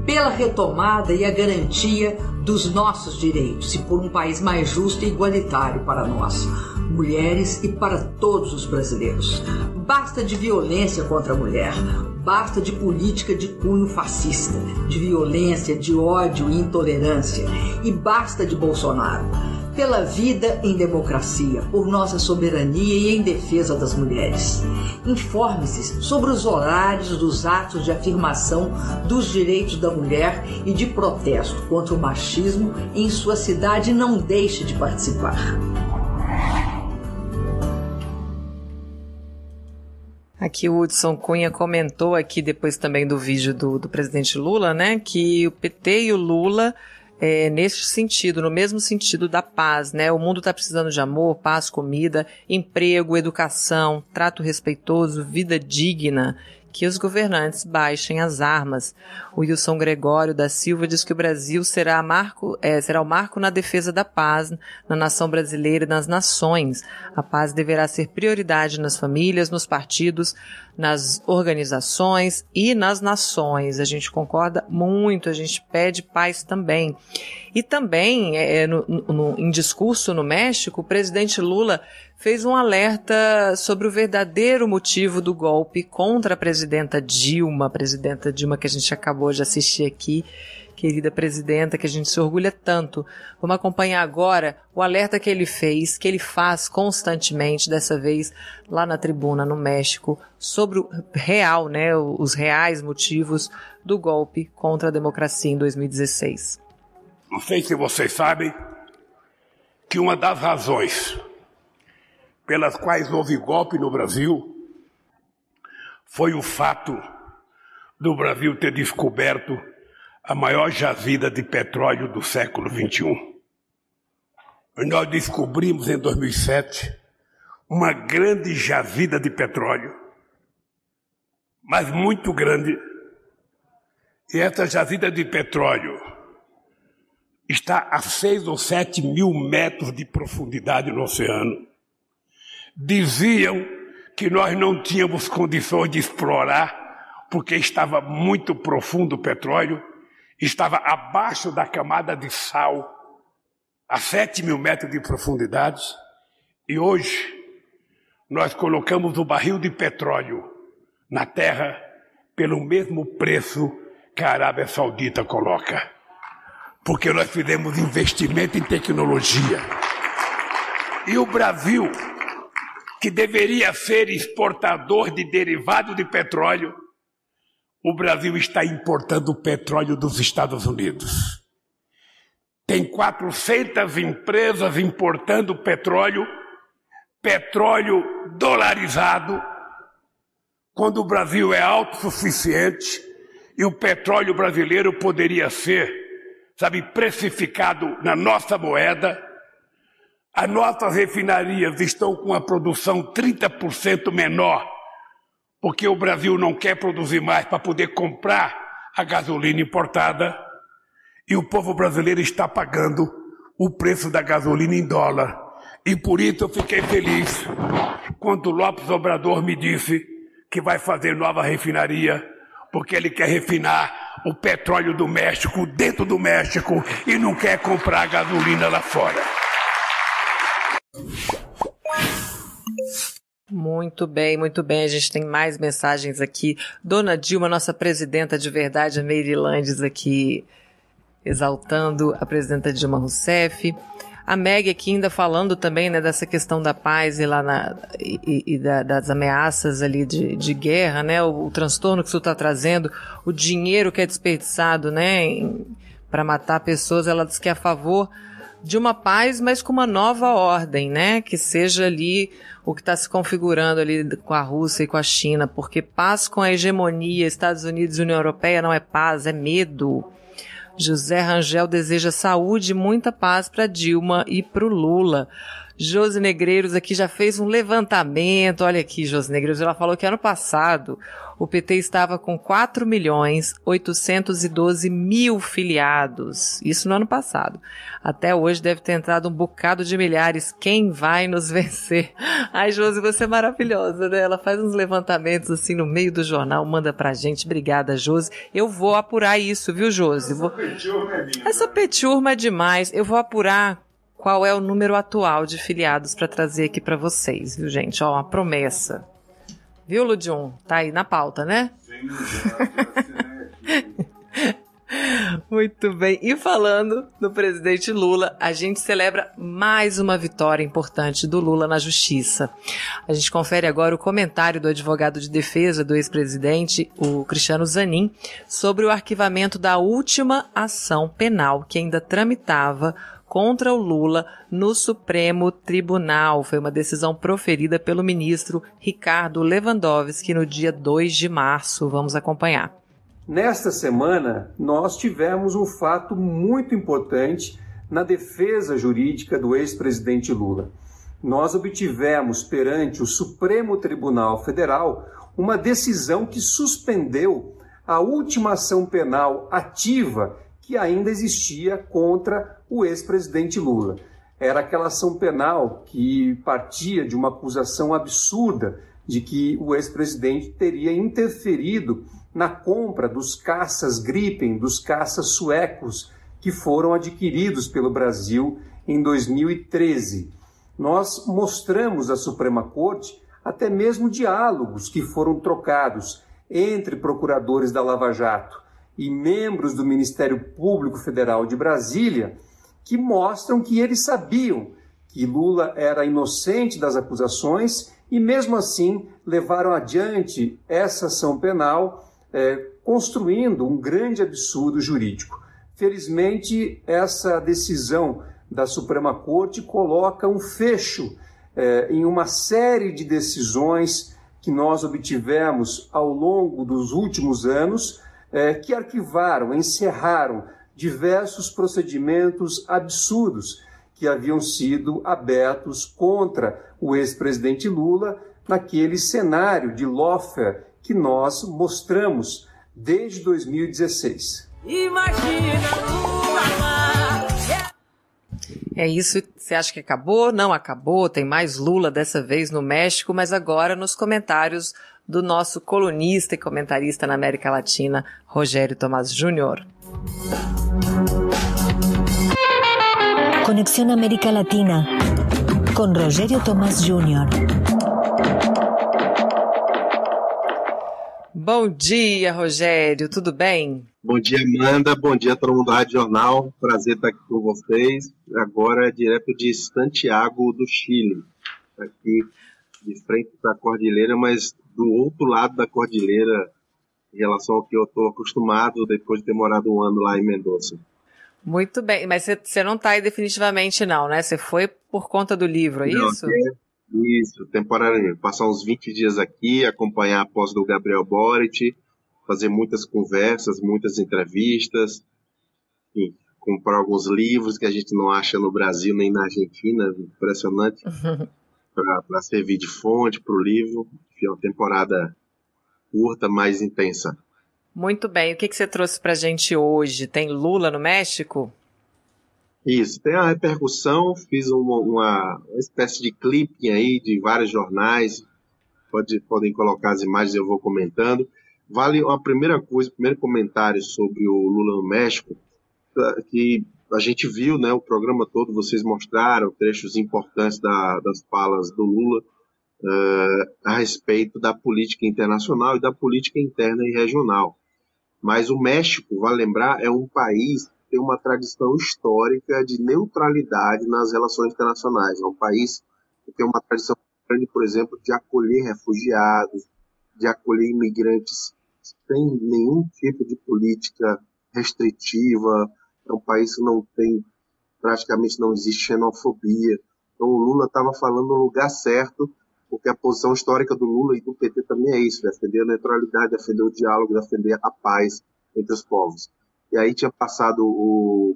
pela retomada e a garantia dos nossos direitos e por um país mais justo e igualitário para nós, mulheres e para todos os brasileiros. Basta de violência contra a mulher, basta de política de cunho fascista, de violência, de ódio e intolerância, e basta de Bolsonaro pela vida em democracia, por nossa soberania e em defesa das mulheres. Informe-se sobre os horários dos atos de afirmação dos direitos da mulher e de protesto contra o machismo em sua cidade não deixe de participar. Aqui o Hudson Cunha comentou aqui depois também do vídeo do, do presidente Lula, né, que o PT e o Lula é, neste sentido, no mesmo sentido da paz, né? O mundo está precisando de amor, paz, comida, emprego, educação, trato respeitoso, vida digna que os governantes baixem as armas. O Wilson Gregório da Silva diz que o Brasil será, marco, é, será o marco na defesa da paz na nação brasileira e nas nações. A paz deverá ser prioridade nas famílias, nos partidos, nas organizações e nas nações. A gente concorda muito, a gente pede paz também. E também, é, é no, no, em discurso no México, o presidente Lula fez um alerta sobre o verdadeiro motivo do golpe contra a presidenta Dilma, a presidenta Dilma que a gente acabou de assistir aqui, querida presidenta, que a gente se orgulha tanto. Vamos acompanhar agora o alerta que ele fez, que ele faz constantemente, dessa vez lá na tribuna no México, sobre o real, né, os reais motivos do golpe contra a democracia em 2016. Não sei se vocês sabem que uma das razões pelas quais houve golpe no Brasil foi o fato do Brasil ter descoberto a maior jazida de petróleo do século XXI. Nós descobrimos em 2007 uma grande jazida de petróleo, mas muito grande. E essa jazida de petróleo está a seis ou sete mil metros de profundidade no oceano diziam que nós não tínhamos condições de explorar, porque estava muito profundo o petróleo, estava abaixo da camada de sal, a 7 mil metros de profundidade, e hoje nós colocamos o barril de petróleo na terra pelo mesmo preço que a Arábia Saudita coloca. Porque nós fizemos investimento em tecnologia. E o Brasil, que deveria ser exportador de derivado de petróleo, o Brasil está importando petróleo dos Estados Unidos. Tem 400 empresas importando petróleo, petróleo dolarizado, quando o Brasil é autossuficiente e o petróleo brasileiro poderia ser, sabe, precificado na nossa moeda. As nossas refinarias estão com a produção 30% menor, porque o Brasil não quer produzir mais para poder comprar a gasolina importada. E o povo brasileiro está pagando o preço da gasolina em dólar. E por isso eu fiquei feliz quando Lopes Obrador me disse que vai fazer nova refinaria, porque ele quer refinar o petróleo do México dentro do México e não quer comprar gasolina lá fora. Muito bem, muito bem. A gente tem mais mensagens aqui. Dona Dilma, nossa presidenta de verdade, a Meirelandes aqui exaltando a presidenta Dilma Rousseff. A Meg aqui ainda falando também né, dessa questão da paz e, lá na, e, e da, das ameaças ali de, de guerra, né, o, o transtorno que isso está trazendo, o dinheiro que é desperdiçado né, para matar pessoas. Ela diz que é a favor de uma paz, mas com uma nova ordem, né? Que seja ali o que está se configurando ali com a Rússia e com a China, porque paz com a hegemonia Estados Unidos e União Europeia não é paz, é medo. José Rangel deseja saúde e muita paz para Dilma e para o Lula. Josi Negreiros aqui já fez um levantamento. Olha aqui, Josi Negreiros, ela falou que ano passado o PT estava com 4 milhões 812 mil filiados. Isso no ano passado. Até hoje deve ter entrado um bocado de milhares. Quem vai nos vencer? Ai, Josi, você é maravilhosa, né? Ela faz uns levantamentos assim no meio do jornal, manda pra gente. Obrigada, Josi. Eu vou apurar isso, viu, Josi? Essa vou... peturma é minha. Essa peturma é demais. Eu vou apurar qual é o número atual de filiados para trazer aqui para vocês, viu, gente? Ó, uma promessa. Viu, Ludium? Tá aí na pauta, né? Sim, Muito bem. E falando do presidente Lula, a gente celebra mais uma vitória importante do Lula na justiça. A gente confere agora o comentário do advogado de defesa do ex-presidente, o Cristiano Zanin, sobre o arquivamento da última ação penal que ainda tramitava contra o Lula no Supremo Tribunal. Foi uma decisão proferida pelo ministro Ricardo Lewandowski no dia 2 de março. Vamos acompanhar. Nesta semana, nós tivemos um fato muito importante na defesa jurídica do ex-presidente Lula. Nós obtivemos perante o Supremo Tribunal Federal uma decisão que suspendeu a última ação penal ativa que ainda existia contra o ex-presidente Lula. Era aquela ação penal que partia de uma acusação absurda de que o ex-presidente teria interferido na compra dos caças Gripen, dos caças suecos que foram adquiridos pelo Brasil em 2013. Nós mostramos à Suprema Corte até mesmo diálogos que foram trocados entre procuradores da Lava Jato e membros do Ministério Público Federal de Brasília que mostram que eles sabiam que Lula era inocente das acusações e, mesmo assim, levaram adiante essa ação penal, é, construindo um grande absurdo jurídico. Felizmente, essa decisão da Suprema Corte coloca um fecho é, em uma série de decisões que nós obtivemos ao longo dos últimos anos, é, que arquivaram, encerraram diversos procedimentos absurdos que haviam sido abertos contra o ex-presidente Lula naquele cenário de lawfare que nós mostramos desde 2016. Imagina Lula É isso. Você acha que acabou? Não acabou. Tem mais Lula dessa vez no México, mas agora nos comentários do nosso colunista e comentarista na América Latina, Rogério Tomás Júnior. Conexão América Latina com Rogério Tomás Júnior. Bom dia, Rogério, tudo bem? Bom dia, Amanda. Bom dia a todo mundo da Rádio Jornal. Prazer estar aqui com vocês. Agora é direto de Santiago do Chile. Aqui de frente para a cordilheira, mas do outro lado da cordilheira em relação ao que eu estou acostumado depois de ter morado um ano lá em Mendoza. Muito bem, mas você não está aí definitivamente não, né? Você foi por conta do livro, é não, isso? É, isso, temporariamente. Passar uns 20 dias aqui, acompanhar a pós do Gabriel Boric, fazer muitas conversas, muitas entrevistas, enfim, comprar alguns livros que a gente não acha no Brasil nem na Argentina, impressionante. para servir de fonte para o livro. Foi uma temporada curta, mais intensa. Muito bem. O que, que você trouxe para a gente hoje? Tem Lula no México? Isso, tem a repercussão. Fiz uma, uma, uma espécie de clipe aí de vários jornais. Pode, podem colocar as imagens, eu vou comentando. Vale a primeira coisa, primeiro comentário sobre o Lula no México, que a gente viu né, o programa todo, vocês mostraram trechos importantes da, das falas do Lula uh, a respeito da política internacional e da política interna e regional. Mas o México, vale lembrar, é um país que tem uma tradição histórica de neutralidade nas relações internacionais. É um país que tem uma tradição grande, por exemplo, de acolher refugiados, de acolher imigrantes sem nenhum tipo de política restritiva, é um país que não tem, praticamente não existe xenofobia. Então o Lula estava falando no lugar certo, porque a posição histórica do Lula e do PT também é isso, defender a neutralidade, defender o diálogo, defender a paz entre os povos. E aí tinha passado o,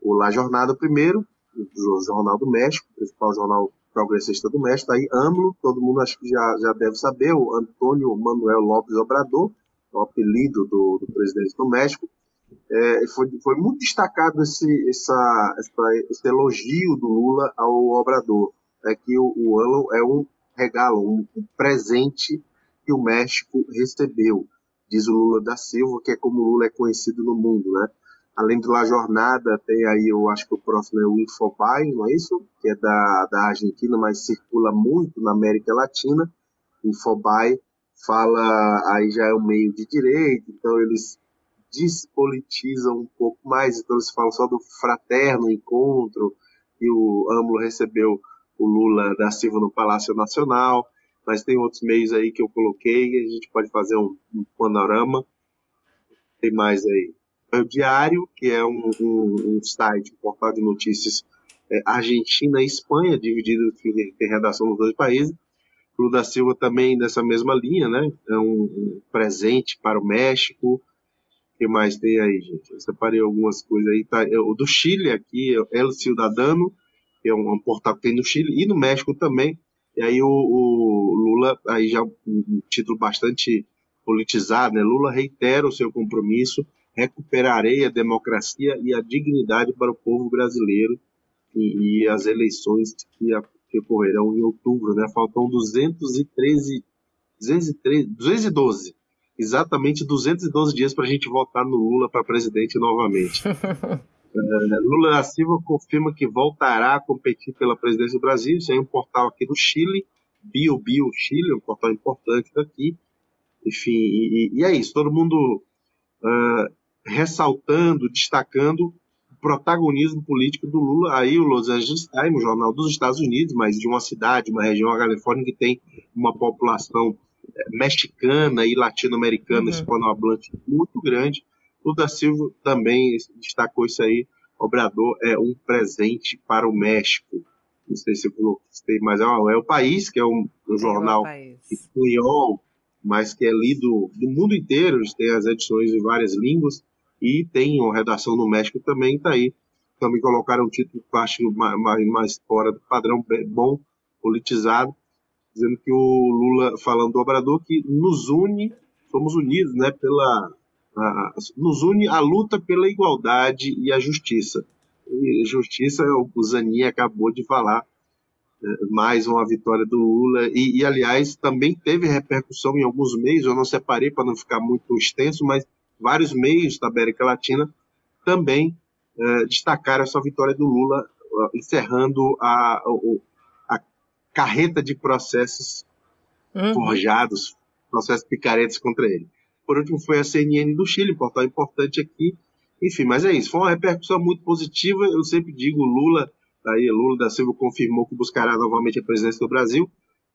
o La Jornada primeiro, o Jornal do México, o principal jornal progressista do México, aí AMLO, todo mundo acho que já, já deve saber, o Antônio Manuel López Obrador, é o apelido do, do presidente do México, é, foi, foi muito destacado esse, essa, essa, esse elogio do Lula ao Obrador, é que o, o é um regalo, um, um presente que o México recebeu, diz o Lula da Silva, que é como o Lula é conhecido no mundo, né? Além de La Jornada, tem aí, eu acho que o próximo é o Infobay, não é isso? Que é da, da Argentina, mas circula muito na América Latina. Infobay fala, aí já é um meio de direita, então eles despolitizam um pouco mais, então eles falam só do fraterno encontro, que o AMLO recebeu o Lula da Silva no Palácio Nacional, mas tem outros meios aí que eu coloquei, a gente pode fazer um, um panorama. Tem mais aí. É o Diário, que é um, um, um site, um portal de notícias é, Argentina e Espanha, dividido, tem redação nos dois países. Lula da Silva também nessa mesma linha, né? É um presente para o México, que mais tem aí, gente? Eu separei algumas coisas aí. Tá, o do Chile aqui, El Ciudadano, que é um, um, portal que tem no Chile e no México também. E aí o, o Lula, aí já um, título bastante politizado, né? Lula reitera o seu compromisso, recuperarei a democracia e a dignidade para o povo brasileiro e, e as eleições que, que ocorrerão em outubro, né? Faltam 213, 213 212 exatamente 212 dias para a gente votar no Lula para presidente novamente. É, Lula da Silva confirma que voltará a competir pela presidência do Brasil. Isso é um portal aqui do Chile, Bio Bio Chile, um portal importante daqui. Enfim, e, e é isso. Todo mundo uh, ressaltando, destacando o protagonismo político do Lula. Aí o Los Angeles Times, um jornal dos Estados Unidos, mas de uma cidade, uma região, a Califórnia, que tem uma população mexicana e latino-americana, uhum. hispanohablante muito grande. O da Silva também destacou isso aí. Obrador é um presente para o México. Não sei se eu mais. É, é o País, que é um, um jornal espanhol, mas que é lido do mundo inteiro. Tem as edições em várias línguas e tem uma redação no México também. Está aí. Também colocaram um título que eu acho mais, mais fora do padrão, bom, politizado dizendo que o Lula, falando do Obrador, que nos une, somos unidos, né, pela, a, nos une a luta pela igualdade e a justiça. justiça, o Zanin acabou de falar, é, mais uma vitória do Lula, e, e, aliás também teve repercussão em alguns meios, eu não separei para não ficar muito extenso, mas vários meios da América Latina também é, destacaram essa vitória do Lula, encerrando a, a carreta de processos uhum. forjados, processos picaretas contra ele. Por último, foi a CNN do Chile, portal importante aqui. Enfim, mas é isso. Foi uma repercussão muito positiva. Eu sempre digo, Lula, aí Lula da Silva confirmou que buscará novamente a presidência do Brasil.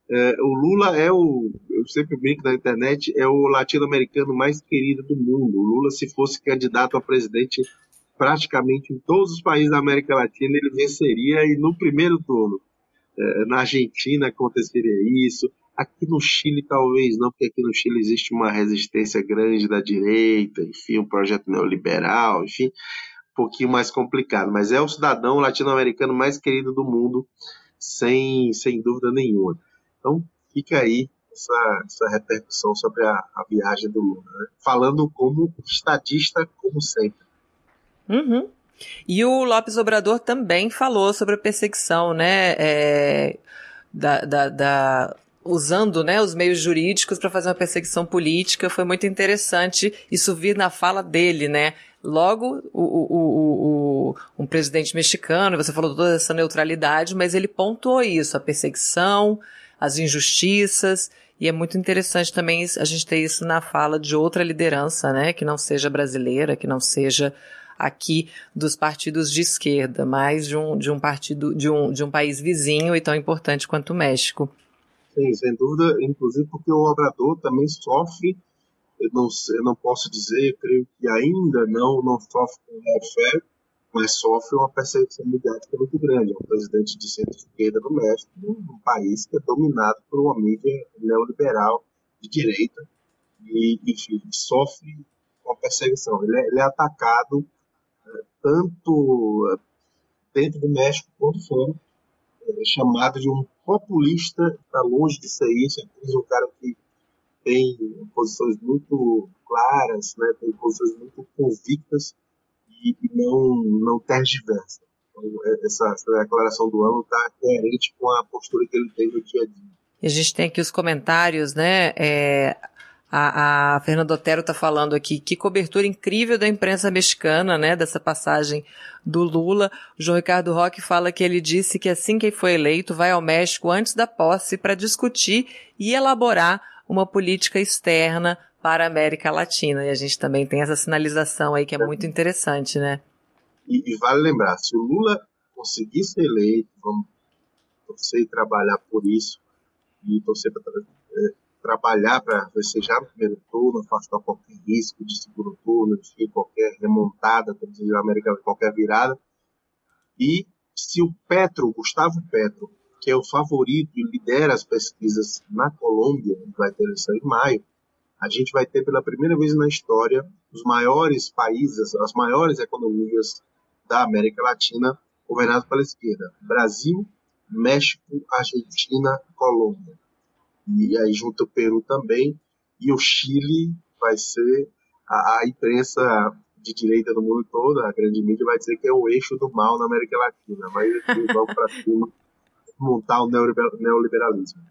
É, o Lula é o, eu sempre brinco na internet, é o latino-americano mais querido do mundo. O Lula, se fosse candidato a presidente praticamente em todos os países da América Latina, ele venceria e no primeiro turno. É, na Argentina aconteceria isso, Aqui no Chile, talvez não, porque aqui no Chile existe uma resistência grande da direita, enfim, um projeto neoliberal, enfim, um pouquinho mais complicado. Mas é o cidadão latino-americano mais querido do mundo, sem, sem dúvida nenhuma. Então, fica aí essa, essa repercussão sobre a, a viagem do Lula. Né? Falando como estadista, como sempre. Uhum. E o Lopes Obrador também falou sobre a perseguição, né? É, da, da, da, usando né, os meios jurídicos para fazer uma perseguição política. Foi muito interessante isso vir na fala dele, né? Logo, o, o, o, um presidente mexicano, você falou toda essa neutralidade, mas ele pontuou isso, a perseguição, as injustiças, e é muito interessante também a gente ter isso na fala de outra liderança, né, que não seja brasileira, que não seja aqui dos partidos de esquerda, mas de um, de um partido, de um, de um país vizinho e tão importante quanto o México. Sim, sem dúvida, inclusive porque o Obrador também sofre, eu não, eu não posso dizer, creio que ainda não, não sofre com fé, mas sofre uma perseguição mediática muito grande. É um presidente de centro-esquerda do México, um país que é dominado por uma mídia neoliberal de direita, e, enfim, sofre uma perseguição. Ele é, ele é atacado tanto dentro do México quanto fora, é, chamado de um populista, está longe de ser isso, é um cara que tem posições muito claras, né, tem posições muito convictas e, e não, não tergiversa. Então, é, essa, essa declaração do ano está coerente com a postura que ele tem no dia a dia. A gente tem aqui os comentários, né? É, a, a Fernanda Otero está falando aqui que cobertura incrível da imprensa mexicana, né, dessa passagem do Lula. O João Ricardo Roque fala que ele disse que assim que foi eleito vai ao México antes da posse para discutir e elaborar uma política externa para a América Latina. E a gente também tem essa sinalização aí que é muito interessante, né? E, e vale lembrar, se o Lula conseguir ser eleito, vamos torcer e trabalhar por isso, e torcer para trabalhar para já no primeiro turno, afastar qualquer risco de segundo turno, de qualquer remontada, como diz a América, qualquer virada. E se o Petro, Gustavo Petro, que é o favorito e lidera as pesquisas na Colômbia, vai ter eleição em maio, a gente vai ter pela primeira vez na história os maiores países, as maiores economias da América Latina governadas pela esquerda: Brasil, México, Argentina, Colômbia e aí junto o Peru também, e o Chile vai ser a, a imprensa de direita no mundo todo, a grande mídia vai dizer que é o eixo do mal na América Latina, mas vamos para cima montar o neoliberalismo.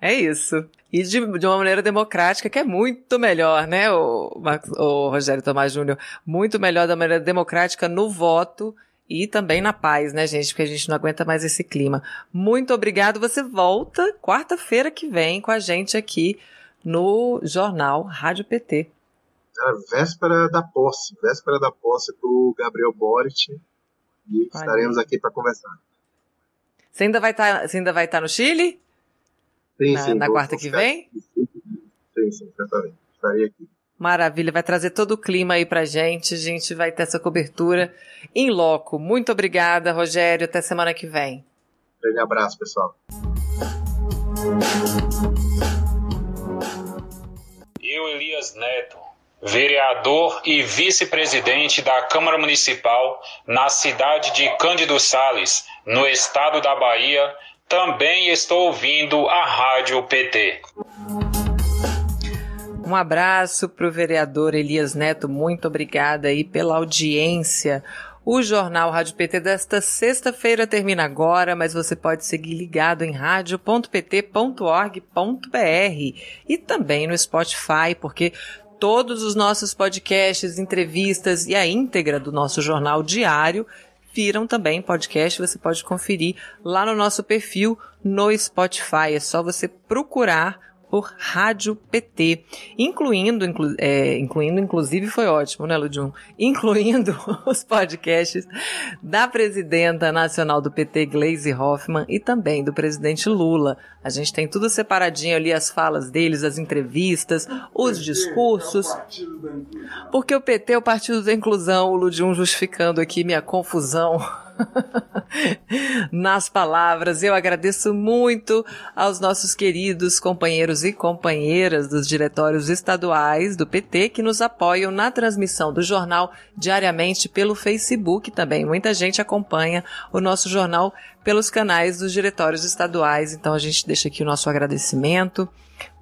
É isso. E de, de, uma maneira democrática, que é muito melhor, né, o, o Rogério Tomás Júnior? Muito melhor da maneira democrática no voto e também na paz, né, gente? Porque a gente não aguenta mais esse clima. Muito obrigado. Você volta quarta-feira que vem com a gente aqui no Jornal Rádio PT. É véspera da posse, véspera da posse do Gabriel Boric. E Olha. estaremos aqui para conversar. Você ainda vai estar, tá, você ainda vai estar tá no Chile? Sim, na, sim. Na quarta que vem? Sim, sim, certamente. Estarei aqui. Maravilha, vai trazer todo o clima aí pra gente. A gente vai ter essa cobertura em loco. Muito obrigada, Rogério. Até semana que vem. Grande abraço, pessoal. Eu, Elias Neto, vereador e vice-presidente da Câmara Municipal na cidade de Cândido Sales, no estado da Bahia, também estou ouvindo a Rádio PT. Um abraço para o vereador Elias Neto, muito obrigada aí pela audiência. O Jornal Rádio PT desta sexta-feira termina agora, mas você pode seguir ligado em rádio.pt.org.br e também no Spotify, porque todos os nossos podcasts, entrevistas e a íntegra do nosso jornal diário viram também podcast. Você pode conferir lá no nosso perfil no Spotify. É só você procurar por Rádio PT, incluindo, inclu, é, incluindo, inclusive foi ótimo, né, Ludium? Incluindo os podcasts da presidenta nacional do PT, Gleisi Hoffmann, e também do presidente Lula. A gente tem tudo separadinho ali, as falas deles, as entrevistas, os discursos. Porque o PT é o Partido da Inclusão, o Ludium justificando aqui minha confusão nas palavras. Eu agradeço muito aos nossos queridos companheiros e companheiras dos diretórios estaduais do PT que nos apoiam na transmissão do jornal diariamente pelo Facebook também. Muita gente acompanha o nosso jornal pelos canais dos diretórios estaduais, então a gente deixa aqui o nosso agradecimento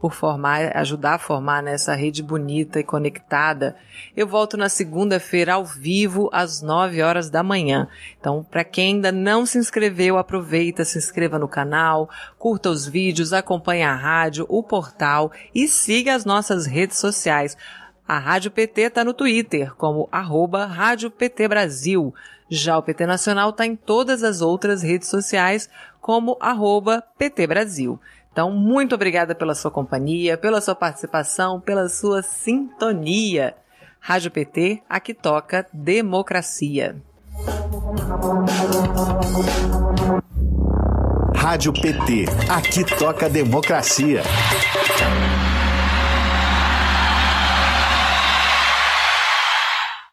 por formar, ajudar a formar nessa rede bonita e conectada. Eu volto na segunda-feira ao vivo às 9 horas da manhã. Então, para quem ainda não se inscreveu, aproveita, se inscreva no canal, curta os vídeos, acompanhe a rádio, o portal e siga as nossas redes sociais. A Rádio PT está no Twitter como arroba Rádio PT Brasil. Já o PT Nacional está em todas as outras redes sociais como arroba PT Brasil. Então, muito obrigada pela sua companhia, pela sua participação, pela sua sintonia. Rádio PT, aqui toca democracia. Rádio PT, aqui toca democracia.